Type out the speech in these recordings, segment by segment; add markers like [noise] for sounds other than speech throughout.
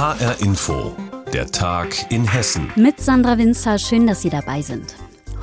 HR Info, der Tag in Hessen. Mit Sandra Winzer, schön, dass Sie dabei sind.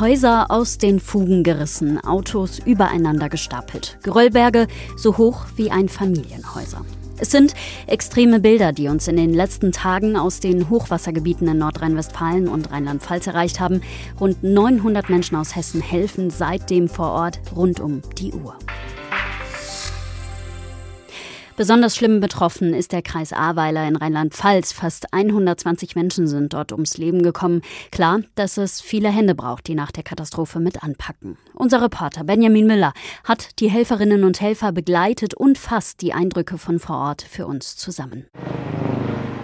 Häuser aus den Fugen gerissen, Autos übereinander gestapelt, Geröllberge so hoch wie ein Familienhäuser. Es sind extreme Bilder, die uns in den letzten Tagen aus den Hochwassergebieten in Nordrhein-Westfalen und Rheinland-Pfalz erreicht haben. Rund 900 Menschen aus Hessen helfen seitdem vor Ort rund um die Uhr. Besonders schlimm betroffen ist der Kreis Ahrweiler in Rheinland-Pfalz. Fast 120 Menschen sind dort ums Leben gekommen. Klar, dass es viele Hände braucht, die nach der Katastrophe mit anpacken. Unser Reporter Benjamin Müller hat die Helferinnen und Helfer begleitet und fasst die Eindrücke von vor Ort für uns zusammen.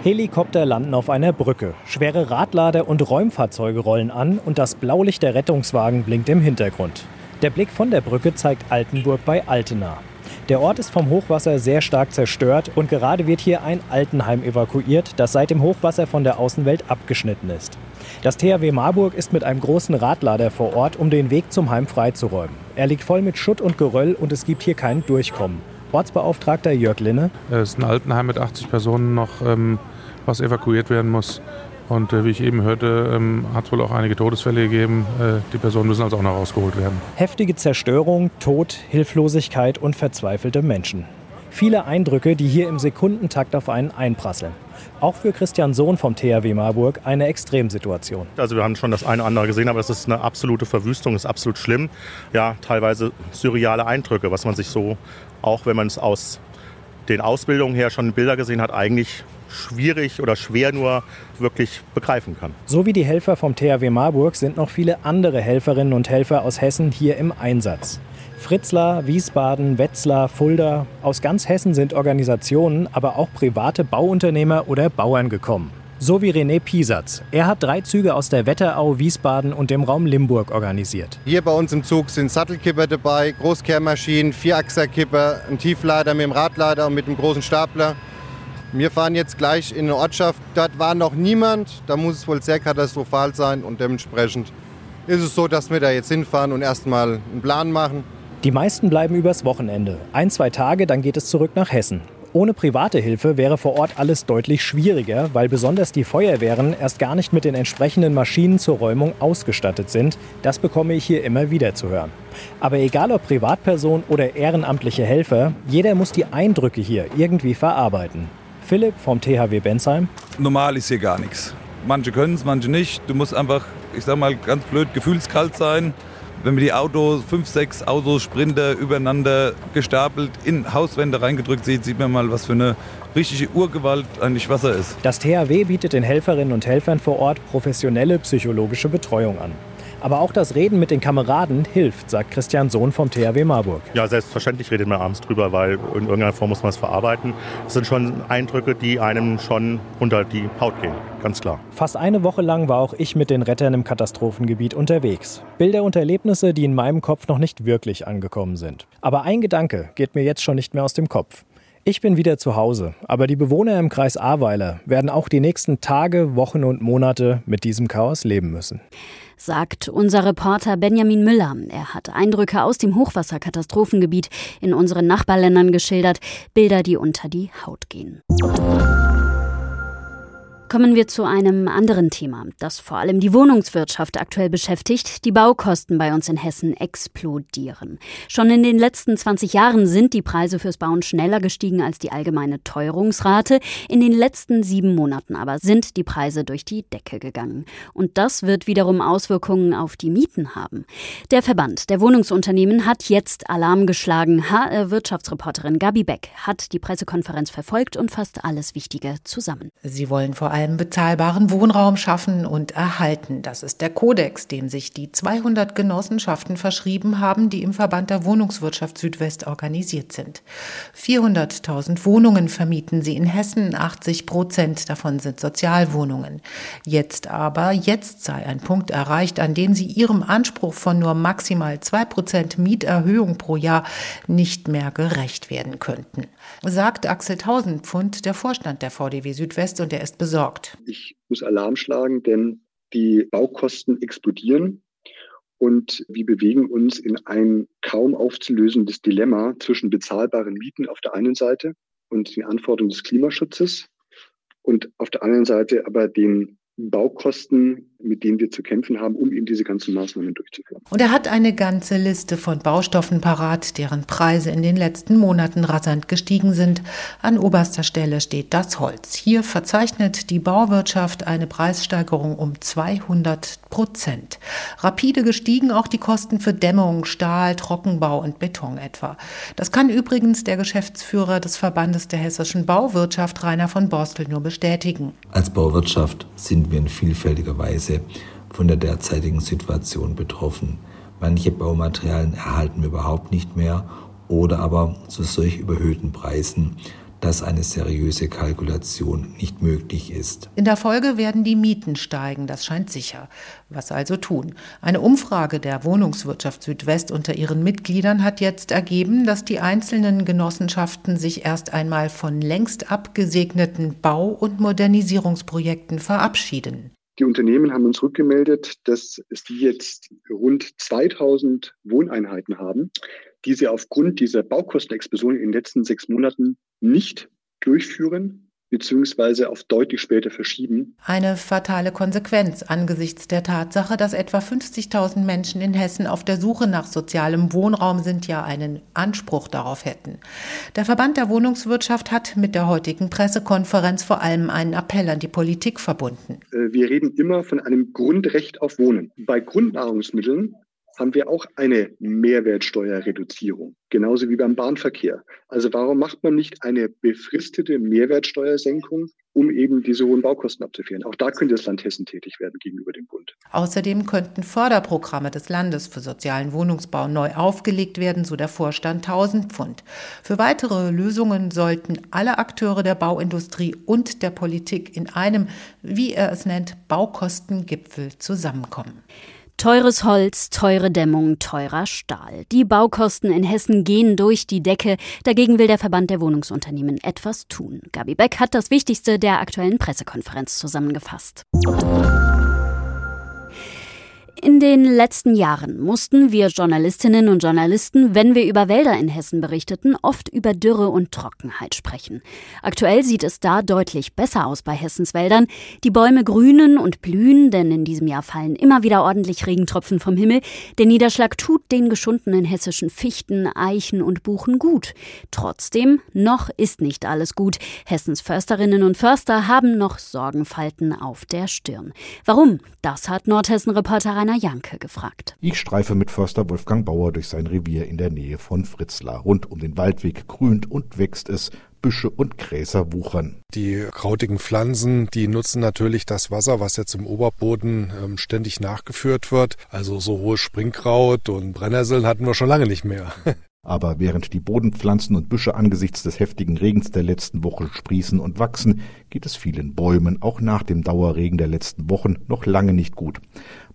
Helikopter landen auf einer Brücke. Schwere Radlader und Räumfahrzeuge rollen an und das Blaulicht der Rettungswagen blinkt im Hintergrund. Der Blick von der Brücke zeigt Altenburg bei Altena. Der Ort ist vom Hochwasser sehr stark zerstört und gerade wird hier ein Altenheim evakuiert, das seit dem Hochwasser von der Außenwelt abgeschnitten ist. Das THW Marburg ist mit einem großen Radlader vor Ort, um den Weg zum Heim freizuräumen. Er liegt voll mit Schutt und Geröll und es gibt hier kein Durchkommen. Ortsbeauftragter Jörg Linne. Es ist ein Altenheim mit 80 Personen noch, ähm, was evakuiert werden muss. Und äh, wie ich eben hörte, ähm, hat es wohl auch einige Todesfälle gegeben. Äh, die Personen müssen also auch noch rausgeholt werden. Heftige Zerstörung, Tod, Hilflosigkeit und verzweifelte Menschen. Viele Eindrücke, die hier im Sekundentakt auf einen einprasseln. Auch für Christian Sohn vom THW Marburg eine Extremsituation. Also wir haben schon das eine oder andere gesehen, aber es ist eine absolute Verwüstung, es ist absolut schlimm. Ja, teilweise surreale Eindrücke, was man sich so, auch wenn man es aus den Ausbildungen her schon Bilder gesehen hat, eigentlich schwierig oder schwer nur wirklich begreifen kann. So wie die Helfer vom THW Marburg sind noch viele andere Helferinnen und Helfer aus Hessen hier im Einsatz. Fritzlar, Wiesbaden, Wetzlar, Fulda. Aus ganz Hessen sind Organisationen, aber auch private Bauunternehmer oder Bauern gekommen. So wie René Piesatz. Er hat drei Züge aus der Wetterau, Wiesbaden und dem Raum Limburg organisiert. Hier bei uns im Zug sind Sattelkipper dabei, Großkehrmaschinen, Vierachserkipper, ein Tieflader mit dem Radlader und mit dem großen Stapler. Wir fahren jetzt gleich in eine Ortschaft. Dort war noch niemand. Da muss es wohl sehr katastrophal sein. Und dementsprechend ist es so, dass wir da jetzt hinfahren und erstmal einen Plan machen. Die meisten bleiben übers Wochenende. Ein, zwei Tage, dann geht es zurück nach Hessen. Ohne private Hilfe wäre vor Ort alles deutlich schwieriger, weil besonders die Feuerwehren erst gar nicht mit den entsprechenden Maschinen zur Räumung ausgestattet sind. Das bekomme ich hier immer wieder zu hören. Aber egal ob Privatperson oder ehrenamtliche Helfer, jeder muss die Eindrücke hier irgendwie verarbeiten. Philipp vom THW Bensheim. Normal ist hier gar nichts. Manche können es, manche nicht. Du musst einfach, ich sag mal ganz blöd, gefühlskalt sein. Wenn man die Autos, fünf, sechs Autos, Sprinter übereinander gestapelt in Hauswände reingedrückt sieht, sieht man mal, was für eine richtige Urgewalt eigentlich Wasser ist. Das THW bietet den Helferinnen und Helfern vor Ort professionelle psychologische Betreuung an. Aber auch das Reden mit den Kameraden hilft, sagt Christian Sohn vom THW Marburg. Ja, selbstverständlich redet man abends drüber, weil in irgendeiner Form muss man es verarbeiten. Das sind schon Eindrücke, die einem schon unter die Haut gehen, ganz klar. Fast eine Woche lang war auch ich mit den Rettern im Katastrophengebiet unterwegs. Bilder und Erlebnisse, die in meinem Kopf noch nicht wirklich angekommen sind. Aber ein Gedanke geht mir jetzt schon nicht mehr aus dem Kopf. Ich bin wieder zu Hause, aber die Bewohner im Kreis Ahrweiler werden auch die nächsten Tage, Wochen und Monate mit diesem Chaos leben müssen sagt unser Reporter Benjamin Müller. Er hat Eindrücke aus dem Hochwasserkatastrophengebiet in unseren Nachbarländern geschildert, Bilder, die unter die Haut gehen. Kommen wir zu einem anderen Thema, das vor allem die Wohnungswirtschaft aktuell beschäftigt. Die Baukosten bei uns in Hessen explodieren. Schon in den letzten 20 Jahren sind die Preise fürs Bauen schneller gestiegen als die allgemeine Teuerungsrate. In den letzten sieben Monaten aber sind die Preise durch die Decke gegangen. Und das wird wiederum Auswirkungen auf die Mieten haben. Der Verband der Wohnungsunternehmen hat jetzt Alarm geschlagen. HR-Wirtschaftsreporterin Gabi Beck hat die Pressekonferenz verfolgt und fasst alles Wichtige zusammen. Sie wollen vor allem bezahlbaren Wohnraum schaffen und erhalten. Das ist der Kodex, dem sich die 200 Genossenschaften verschrieben haben, die im Verband der Wohnungswirtschaft Südwest organisiert sind. 400.000 Wohnungen vermieten sie in Hessen, 80 Prozent davon sind Sozialwohnungen. Jetzt aber, jetzt sei ein Punkt erreicht, an dem sie ihrem Anspruch von nur maximal zwei Prozent Mieterhöhung pro Jahr nicht mehr gerecht werden könnten. Sagt Axel Tausendpfund, der Vorstand der VDW Südwest, und er ist besorgt gesorgt. Ich muss Alarm schlagen, denn die Baukosten explodieren und wir bewegen uns in ein kaum aufzulösendes Dilemma zwischen bezahlbaren Mieten auf der einen Seite und den Anforderungen des Klimaschutzes und auf der anderen Seite aber den Baukosten, mit denen wir zu kämpfen haben, um eben diese ganzen Maßnahmen durchzuführen. Und er hat eine ganze Liste von Baustoffen parat, deren Preise in den letzten Monaten rasant gestiegen sind. An oberster Stelle steht das Holz. Hier verzeichnet die Bauwirtschaft eine Preissteigerung um 200 Prozent. Rapide gestiegen auch die Kosten für Dämmung, Stahl, Trockenbau und Beton etwa. Das kann übrigens der Geschäftsführer des Verbandes der hessischen Bauwirtschaft, Rainer von Borstel, nur bestätigen. Als Bauwirtschaft sind sind wir in vielfältiger Weise von der derzeitigen Situation betroffen. Manche Baumaterialien erhalten wir überhaupt nicht mehr oder aber zu solch überhöhten Preisen, dass eine seriöse Kalkulation nicht möglich ist. In der Folge werden die Mieten steigen, das scheint sicher. Was also tun? Eine Umfrage der Wohnungswirtschaft Südwest unter ihren Mitgliedern hat jetzt ergeben, dass die einzelnen Genossenschaften sich erst einmal von längst abgesegneten Bau- und Modernisierungsprojekten verabschieden. Die Unternehmen haben uns rückgemeldet, dass sie jetzt rund 2000 Wohneinheiten haben, die sie aufgrund dieser Baukostenexplosion in den letzten sechs Monaten nicht durchführen beziehungsweise auf deutlich später verschieben. Eine fatale Konsequenz angesichts der Tatsache, dass etwa 50.000 Menschen in Hessen auf der Suche nach sozialem Wohnraum sind, ja einen Anspruch darauf hätten. Der Verband der Wohnungswirtschaft hat mit der heutigen Pressekonferenz vor allem einen Appell an die Politik verbunden. Äh, wir reden immer von einem Grundrecht auf Wohnen. Bei Grundnahrungsmitteln haben wir auch eine Mehrwertsteuerreduzierung, genauso wie beim Bahnverkehr. Also warum macht man nicht eine befristete Mehrwertsteuersenkung, um eben diese hohen Baukosten abzuführen? Auch da könnte das Land Hessen tätig werden gegenüber dem Bund. Außerdem könnten Förderprogramme des Landes für sozialen Wohnungsbau neu aufgelegt werden, so der Vorstand 1000 Pfund. Für weitere Lösungen sollten alle Akteure der Bauindustrie und der Politik in einem, wie er es nennt, Baukostengipfel zusammenkommen. Teures Holz, teure Dämmung, teurer Stahl. Die Baukosten in Hessen gehen durch die Decke. Dagegen will der Verband der Wohnungsunternehmen etwas tun. Gabi Beck hat das Wichtigste der aktuellen Pressekonferenz zusammengefasst. In den letzten Jahren mussten wir Journalistinnen und Journalisten, wenn wir über Wälder in Hessen berichteten, oft über Dürre und Trockenheit sprechen. Aktuell sieht es da deutlich besser aus bei Hessens Wäldern. Die Bäume grünen und blühen, denn in diesem Jahr fallen immer wieder ordentlich Regentropfen vom Himmel. Der Niederschlag tut den geschundenen hessischen Fichten, Eichen und Buchen gut. Trotzdem, noch ist nicht alles gut. Hessens Försterinnen und Förster haben noch Sorgenfalten auf der Stirn. Warum? Das hat Nordhessen-Reporter Rainer Janke gefragt. Ich streife mit Förster Wolfgang Bauer durch sein Revier in der Nähe von Fritzlar. Rund um den Waldweg grünt und wächst es. Büsche und Gräser wuchern. Die krautigen Pflanzen, die nutzen natürlich das Wasser, was jetzt im Oberboden ähm, ständig nachgeführt wird. Also so hohe Springkraut und Brennnesseln hatten wir schon lange nicht mehr. [laughs] Aber während die Bodenpflanzen und Büsche angesichts des heftigen Regens der letzten Woche sprießen und wachsen, geht es vielen Bäumen auch nach dem Dauerregen der letzten Wochen noch lange nicht gut.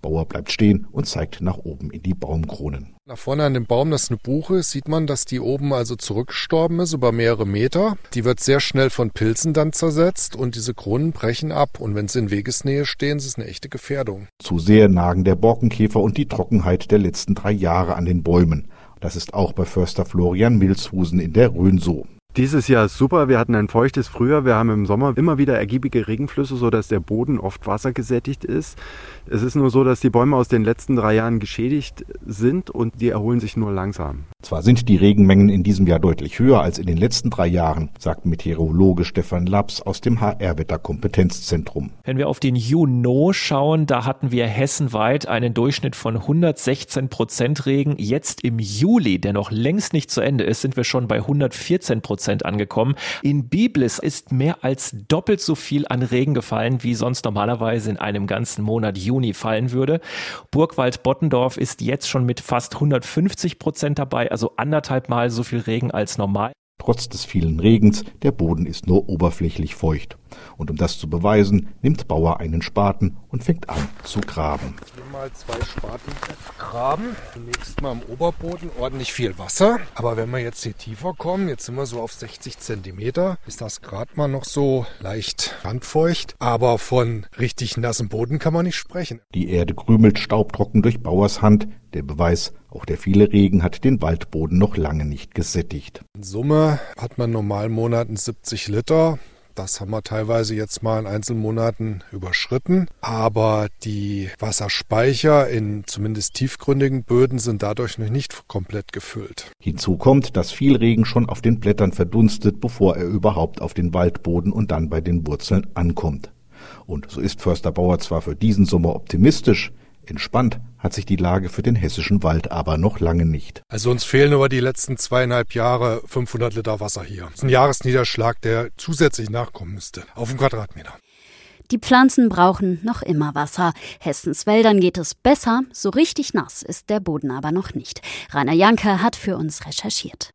Bauer bleibt stehen und zeigt nach oben in die Baumkronen. Da vorne an dem Baum, das ist eine Buche, sieht man, dass die oben also zurückgestorben ist über mehrere Meter. Die wird sehr schnell von Pilzen dann zersetzt und diese Kronen brechen ab. Und wenn sie in Wegesnähe stehen, ist es eine echte Gefährdung. Zu sehr nagen der Borkenkäfer und die Trockenheit der letzten drei Jahre an den Bäumen. Das ist auch bei Förster Florian Milzhusen in der Rhön so. Dieses Jahr ist super. Wir hatten ein feuchtes Frühjahr. Wir haben im Sommer immer wieder ergiebige Regenflüsse, sodass der Boden oft wassergesättigt ist. Es ist nur so, dass die Bäume aus den letzten drei Jahren geschädigt sind und die erholen sich nur langsam. Zwar sind die Regenmengen in diesem Jahr deutlich höher als in den letzten drei Jahren, sagt Meteorologe Stefan Laps aus dem HR-Wetterkompetenzzentrum. Wenn wir auf den Juno schauen, da hatten wir hessenweit einen Durchschnitt von 116 Prozent Regen. Jetzt im Juli, der noch längst nicht zu Ende ist, sind wir schon bei 114 Prozent. Prozent angekommen. In Biblis ist mehr als doppelt so viel an Regen gefallen, wie sonst normalerweise in einem ganzen Monat Juni fallen würde. Burgwald-Bottendorf ist jetzt schon mit fast 150 Prozent dabei, also anderthalb Mal so viel Regen als normal. Trotz des vielen Regens, der Boden ist nur oberflächlich feucht. Und um das zu beweisen, nimmt Bauer einen Spaten und fängt an zu graben. Hier mal zwei Spaten graben. Zunächst mal im Oberboden ordentlich viel Wasser. Aber wenn wir jetzt hier tiefer kommen, jetzt sind wir so auf 60 Zentimeter, ist das gerade mal noch so leicht randfeucht. Aber von richtig nassem Boden kann man nicht sprechen. Die Erde krümelt staubtrocken durch Bauers Hand. Der Beweis, auch der viele Regen hat den Waldboden noch lange nicht gesättigt. In Summe hat man normalen Monaten 70 Liter Das haben wir teilweise jetzt mal in Einzelmonaten überschritten. Aber die Wasserspeicher in zumindest tiefgründigen Böden sind dadurch noch nicht komplett gefüllt. Hinzu kommt, dass viel Regen schon auf den Blättern verdunstet, bevor er überhaupt auf den Waldboden und dann bei den Wurzeln ankommt. Und so ist Förster Bauer zwar für diesen Sommer optimistisch, Entspannt hat sich die Lage für den hessischen Wald aber noch lange nicht. Also uns fehlen über die letzten zweieinhalb Jahre 500 Liter Wasser hier. Das ist ein Jahresniederschlag, der zusätzlich nachkommen müsste, auf dem Quadratmeter. Die Pflanzen brauchen noch immer Wasser. Hessens Wäldern geht es besser, so richtig nass ist der Boden aber noch nicht. Rainer Janke hat für uns recherchiert.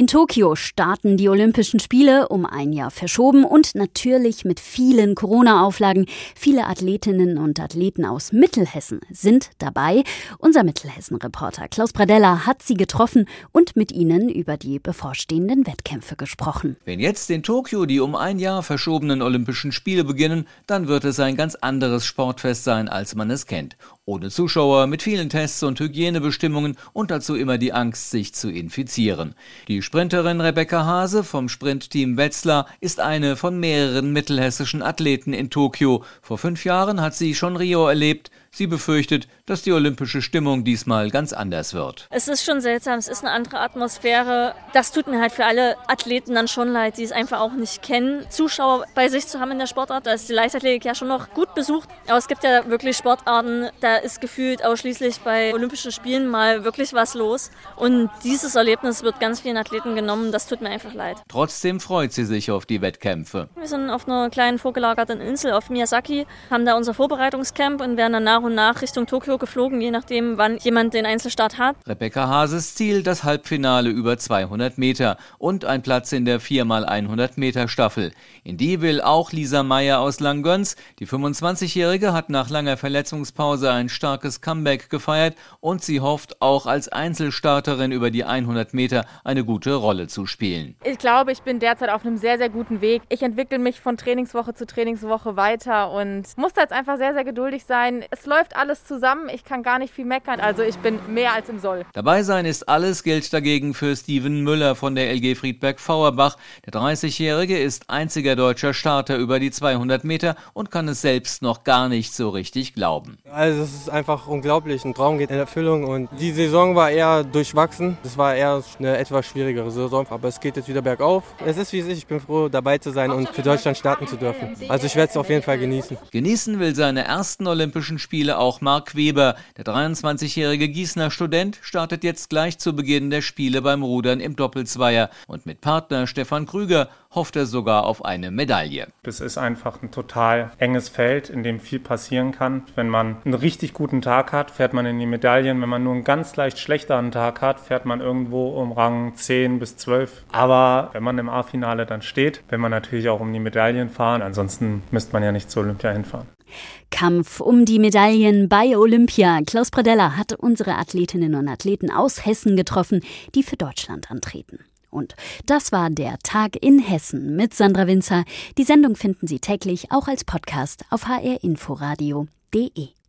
In Tokio starten die Olympischen Spiele um ein Jahr verschoben und natürlich mit vielen Corona-Auflagen. Viele Athletinnen und Athleten aus Mittelhessen sind dabei. Unser Mittelhessen-Reporter Klaus Bradella hat sie getroffen und mit ihnen über die bevorstehenden Wettkämpfe gesprochen. Wenn jetzt in Tokio die um ein Jahr verschobenen Olympischen Spiele beginnen, dann wird es ein ganz anderes Sportfest sein, als man es kennt. Ohne Zuschauer, mit vielen Tests und Hygienebestimmungen und dazu immer die Angst, sich zu infizieren. Die Sprinterin Rebecca Hase vom Sprintteam Wetzlar ist eine von mehreren mittelhessischen Athleten in Tokio. Vor fünf Jahren hat sie schon Rio erlebt. Sie befürchtet, dass die olympische Stimmung diesmal ganz anders wird. Es ist schon seltsam, es ist eine andere Atmosphäre. Das tut mir halt für alle Athleten dann schon leid, die es einfach auch nicht kennen. Zuschauer bei sich zu haben in der Sportart, da ist die Leichtathletik ja schon noch gut besucht. Aber es gibt ja wirklich Sportarten, da ist gefühlt ausschließlich bei Olympischen Spielen mal wirklich was los. Und dieses Erlebnis wird ganz vielen Athleten genommen. Das tut mir einfach leid. Trotzdem freut sie sich auf die Wettkämpfe. Wir sind auf einer kleinen vorgelagerten Insel auf Miyazaki, haben da unser Vorbereitungscamp und werden danach nach und nach Richtung Tokio geflogen, je nachdem, wann jemand den Einzelstart hat. Rebecca Hases Ziel das Halbfinale über 200 Meter und ein Platz in der 4x100 Meter Staffel. In die will auch Lisa Meyer aus Langgöns. Die 25-Jährige hat nach langer Verletzungspause ein starkes Comeback gefeiert und sie hofft auch als Einzelstarterin über die 100 Meter eine gute Rolle zu spielen. Ich glaube, ich bin derzeit auf einem sehr, sehr guten Weg. Ich entwickle mich von Trainingswoche zu Trainingswoche weiter und muss jetzt einfach sehr, sehr geduldig sein. Es läuft alles zusammen. Ich kann gar nicht viel meckern. Also ich bin mehr als im Soll. Dabei sein ist alles, gilt dagegen für Steven Müller von der LG Friedberg-Fauerbach. Der 30-Jährige ist einziger deutscher Starter über die 200 Meter und kann es selbst noch gar nicht so richtig glauben. Also es ist einfach unglaublich. Ein Traum geht in Erfüllung und die Saison war eher durchwachsen. Es war eher eine etwas schwierigere Saison, aber es geht jetzt wieder bergauf. Es ist wie es ist. Ich bin froh, dabei zu sein und für Deutschland starten zu dürfen. Also ich werde es auf jeden Fall genießen. Genießen will seine ersten Olympischen Spiele Spiele auch Marc Weber. Der 23-jährige Gießener Student startet jetzt gleich zu Beginn der Spiele beim Rudern im Doppelzweier und mit Partner Stefan Krüger hofft er sogar auf eine Medaille. Es ist einfach ein total enges Feld, in dem viel passieren kann. Wenn man einen richtig guten Tag hat, fährt man in die Medaillen. Wenn man nur einen ganz leicht schlechteren Tag hat, fährt man irgendwo um Rang 10 bis 12. Aber wenn man im A-Finale dann steht, will man natürlich auch um die Medaillen fahren. Ansonsten müsste man ja nicht zur Olympia hinfahren. Kampf um die Medaillen bei Olympia. Klaus Pradella hat unsere Athletinnen und Athleten aus Hessen getroffen, die für Deutschland antreten. Und das war der Tag in Hessen mit Sandra Winzer. Die Sendung finden Sie täglich auch als Podcast auf hrinforadio.de.